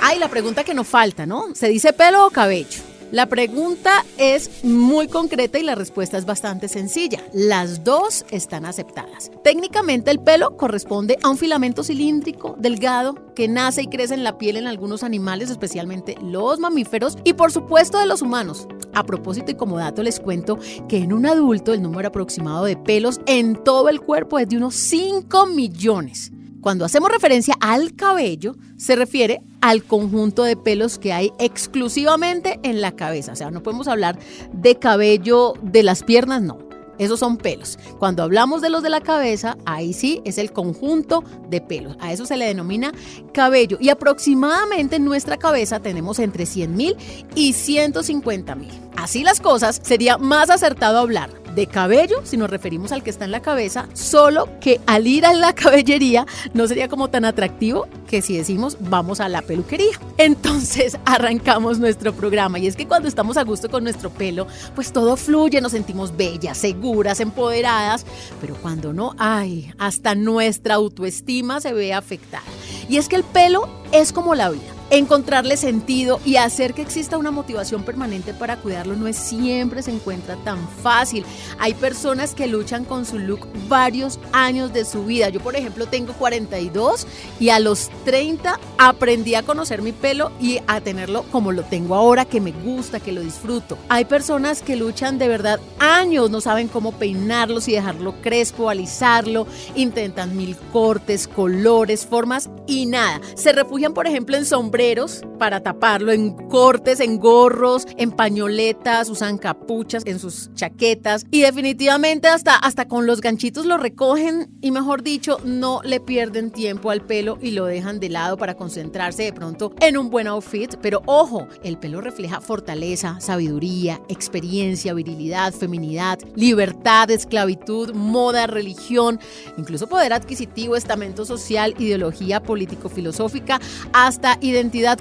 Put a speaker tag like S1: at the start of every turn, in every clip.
S1: Ay, la pregunta que nos falta, ¿no? ¿Se dice pelo o cabello? La pregunta es muy concreta y la respuesta es bastante sencilla. Las dos están aceptadas. Técnicamente el pelo corresponde a un filamento cilíndrico delgado que nace y crece en la piel en algunos animales, especialmente los mamíferos y por supuesto de los humanos. A propósito y como dato les cuento que en un adulto el número aproximado de pelos en todo el cuerpo es de unos 5 millones. Cuando hacemos referencia al cabello, se refiere al conjunto de pelos que hay exclusivamente en la cabeza. O sea, no podemos hablar de cabello de las piernas, no. Esos son pelos. Cuando hablamos de los de la cabeza, ahí sí es el conjunto de pelos. A eso se le denomina cabello. Y aproximadamente en nuestra cabeza tenemos entre 100 mil y 150 mil. Así las cosas, sería más acertado hablar de cabello, si nos referimos al que está en la cabeza, solo que al ir a la caballería no sería como tan atractivo que si decimos vamos a la peluquería. Entonces arrancamos nuestro programa y es que cuando estamos a gusto con nuestro pelo, pues todo fluye, nos sentimos bellas, seguras, empoderadas, pero cuando no, ay, hasta nuestra autoestima se ve afectada. Y es que el pelo es como la vida encontrarle sentido y hacer que exista una motivación permanente para cuidarlo no es siempre se encuentra tan fácil. Hay personas que luchan con su look varios años de su vida. Yo, por ejemplo, tengo 42 y a los 30 aprendí a conocer mi pelo y a tenerlo como lo tengo ahora, que me gusta, que lo disfruto. Hay personas que luchan de verdad años, no saben cómo peinarlo, si dejarlo crespo, alisarlo, intentan mil cortes, colores, formas y nada. Se refugian, por ejemplo, en sombreros obreros para taparlo, en cortes, en gorros, en pañoletas, usan capuchas en sus chaquetas y definitivamente hasta, hasta con los ganchitos lo recogen y mejor dicho, no le pierden tiempo al pelo y lo dejan de lado para concentrarse de pronto en un buen outfit. Pero ojo, el pelo refleja fortaleza, sabiduría, experiencia, virilidad, feminidad, libertad, esclavitud, moda, religión, incluso poder adquisitivo, estamento social, ideología político-filosófica, hasta identidad identidad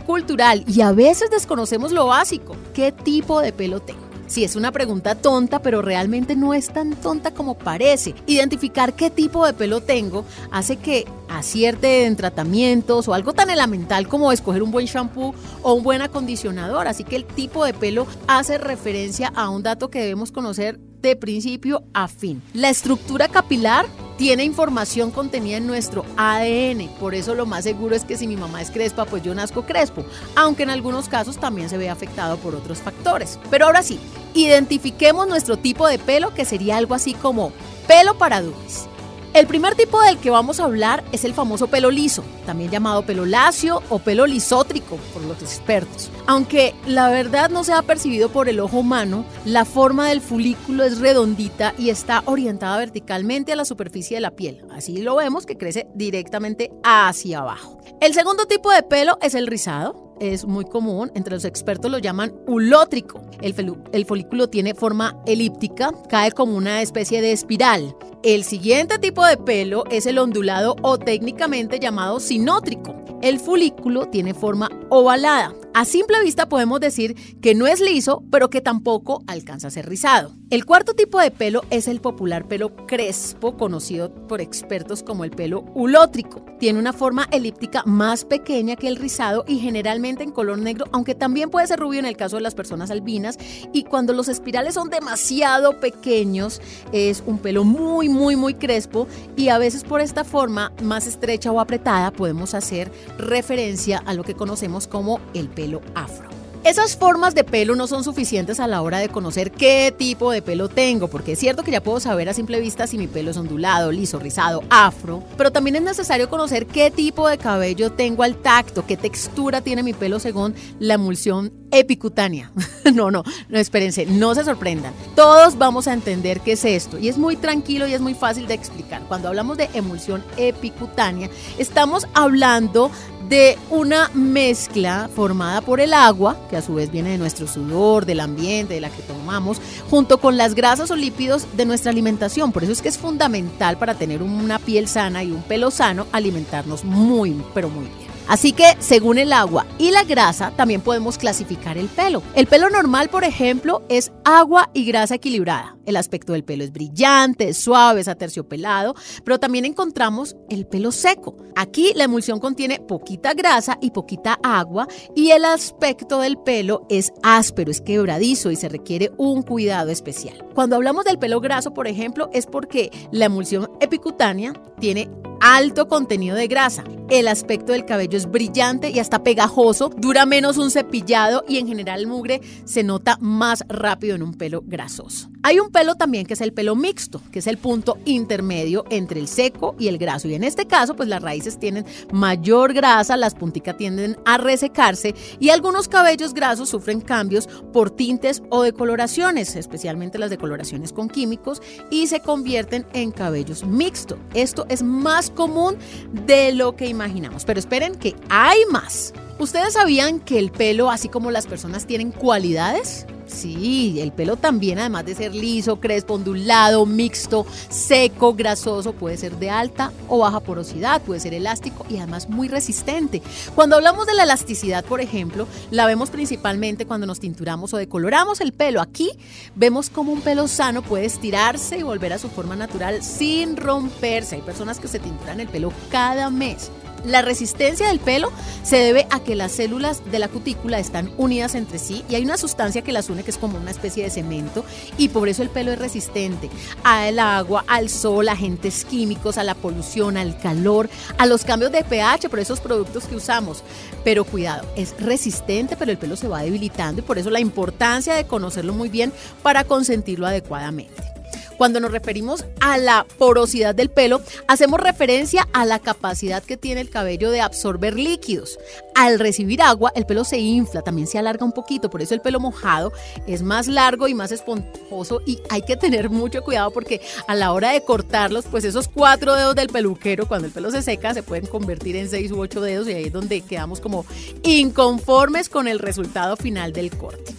S1: y a veces desconocemos lo básico. ¿Qué tipo de pelo tengo? Sí, es una pregunta tonta, pero realmente no es tan tonta como parece. Identificar qué tipo de pelo tengo hace que acierte en tratamientos o algo tan elemental como escoger un buen shampoo o un buen acondicionador. Así que el tipo de pelo hace referencia a un dato que debemos conocer de principio a fin. La estructura capilar tiene información contenida en nuestro ADN. Por eso lo más seguro es que si mi mamá es crespa, pues yo nazco crespo, aunque en algunos casos también se ve afectado por otros factores. Pero ahora sí, identifiquemos nuestro tipo de pelo, que sería algo así como pelo para dubis. El primer tipo del que vamos a hablar es el famoso pelo liso, también llamado pelo lacio o pelo lisótrico por los expertos. Aunque la verdad no se ha percibido por el ojo humano, la forma del folículo es redondita y está orientada verticalmente a la superficie de la piel. Así lo vemos que crece directamente hacia abajo. El segundo tipo de pelo es el rizado es muy común, entre los expertos lo llaman ulótrico. El, folículo tiene forma elíptica, cae como una especie de espiral. El siguiente tipo de pelo es el ondulado o técnicamente llamado sinótrico. El folículo tiene forma ovalada. A simple vista podemos decir que no es liso, pero que tampoco alcanza a ser rizado. El cuarto tipo de pelo es el popular pelo crespo, conocido por expertos como el pelo ulótrico. Tiene una forma elíptica más pequeña que el rizado y generalmente en color negro, aunque también puede ser rubio en el caso de las personas albinas. Y cuando los espirales son demasiado pequeños, es un pelo muy, muy, muy crespo y a veces por esta forma más estrecha o apretada podemos hacer referencia a lo que conocemos como el afro. Esas formas de pelo no son suficientes a la hora de conocer qué tipo de pelo tengo, porque es cierto que ya puedo saber a simple vista si mi pelo es ondulado, liso, rizado, afro, pero también es necesario conocer qué tipo de cabello tengo al tacto, qué textura tiene mi pelo según la emulsión epicutánea. no, no, no, espérense, no se sorprendan. Todos vamos a entender qué es esto y es muy tranquilo y es muy fácil de explicar. Cuando hablamos de emulsión epicutánea, estamos hablando de una mezcla formada por el agua, que a su vez viene de nuestro sudor, del ambiente, de la que tomamos, junto con las grasas o lípidos de nuestra alimentación. Por eso es que es fundamental para tener una piel sana y un pelo sano alimentarnos muy, pero muy bien. Así que según el agua y la grasa también podemos clasificar el pelo. El pelo normal, por ejemplo, es agua y grasa equilibrada. El aspecto del pelo es brillante, suave, es aterciopelado, pero también encontramos el pelo seco. Aquí la emulsión contiene poquita grasa y poquita agua y el aspecto del pelo es áspero, es quebradizo y se requiere un cuidado especial. Cuando hablamos del pelo graso, por ejemplo, es porque la emulsión epicutánea tiene alto contenido de grasa. El aspecto del cabello es brillante y hasta pegajoso, dura menos un cepillado y en general mugre se nota más rápido en un pelo grasoso. Hay un pelo también que es el pelo mixto, que es el punto intermedio entre el seco y el graso. Y en este caso, pues las raíces tienen mayor grasa, las punticas tienden a resecarse y algunos cabellos grasos sufren cambios por tintes o decoloraciones, especialmente las decoloraciones con químicos, y se convierten en cabellos mixtos. Esto es más común de lo que imaginamos. Pero esperen que hay más. ¿Ustedes sabían que el pelo, así como las personas, tienen cualidades? Sí, el pelo también, además de ser liso, crespo, ondulado, mixto, seco, grasoso, puede ser de alta o baja porosidad, puede ser elástico y además muy resistente. Cuando hablamos de la elasticidad, por ejemplo, la vemos principalmente cuando nos tinturamos o decoloramos el pelo. Aquí vemos cómo un pelo sano puede estirarse y volver a su forma natural sin romperse. Hay personas que se tinturan el pelo cada mes. La resistencia del pelo se debe a que las células de la cutícula están unidas entre sí y hay una sustancia que las une que es como una especie de cemento y por eso el pelo es resistente al agua, al sol, a agentes químicos, a la polución, al calor, a los cambios de pH por esos productos que usamos. Pero cuidado, es resistente, pero el pelo se va debilitando y por eso la importancia de conocerlo muy bien para consentirlo adecuadamente. Cuando nos referimos a la porosidad del pelo, hacemos referencia a la capacidad que tiene el cabello de absorber líquidos. Al recibir agua, el pelo se infla, también se alarga un poquito, por eso el pelo mojado es más largo y más esponjoso y hay que tener mucho cuidado porque a la hora de cortarlos, pues esos cuatro dedos del peluquero, cuando el pelo se seca, se pueden convertir en seis u ocho dedos y ahí es donde quedamos como inconformes con el resultado final del corte.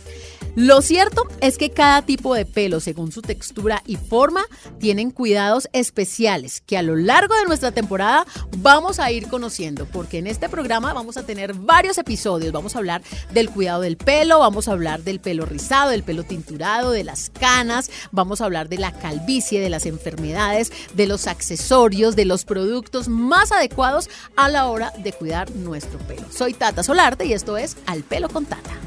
S1: Lo cierto es que cada tipo de pelo, según su textura y forma, tienen cuidados especiales que a lo largo de nuestra temporada vamos a ir conociendo, porque en este programa vamos a tener varios episodios. Vamos a hablar del cuidado del pelo, vamos a hablar del pelo rizado, del pelo tinturado, de las canas, vamos a hablar de la calvicie, de las enfermedades, de los accesorios, de los productos más adecuados a la hora de cuidar nuestro pelo. Soy Tata Solarte y esto es Al Pelo con Tata.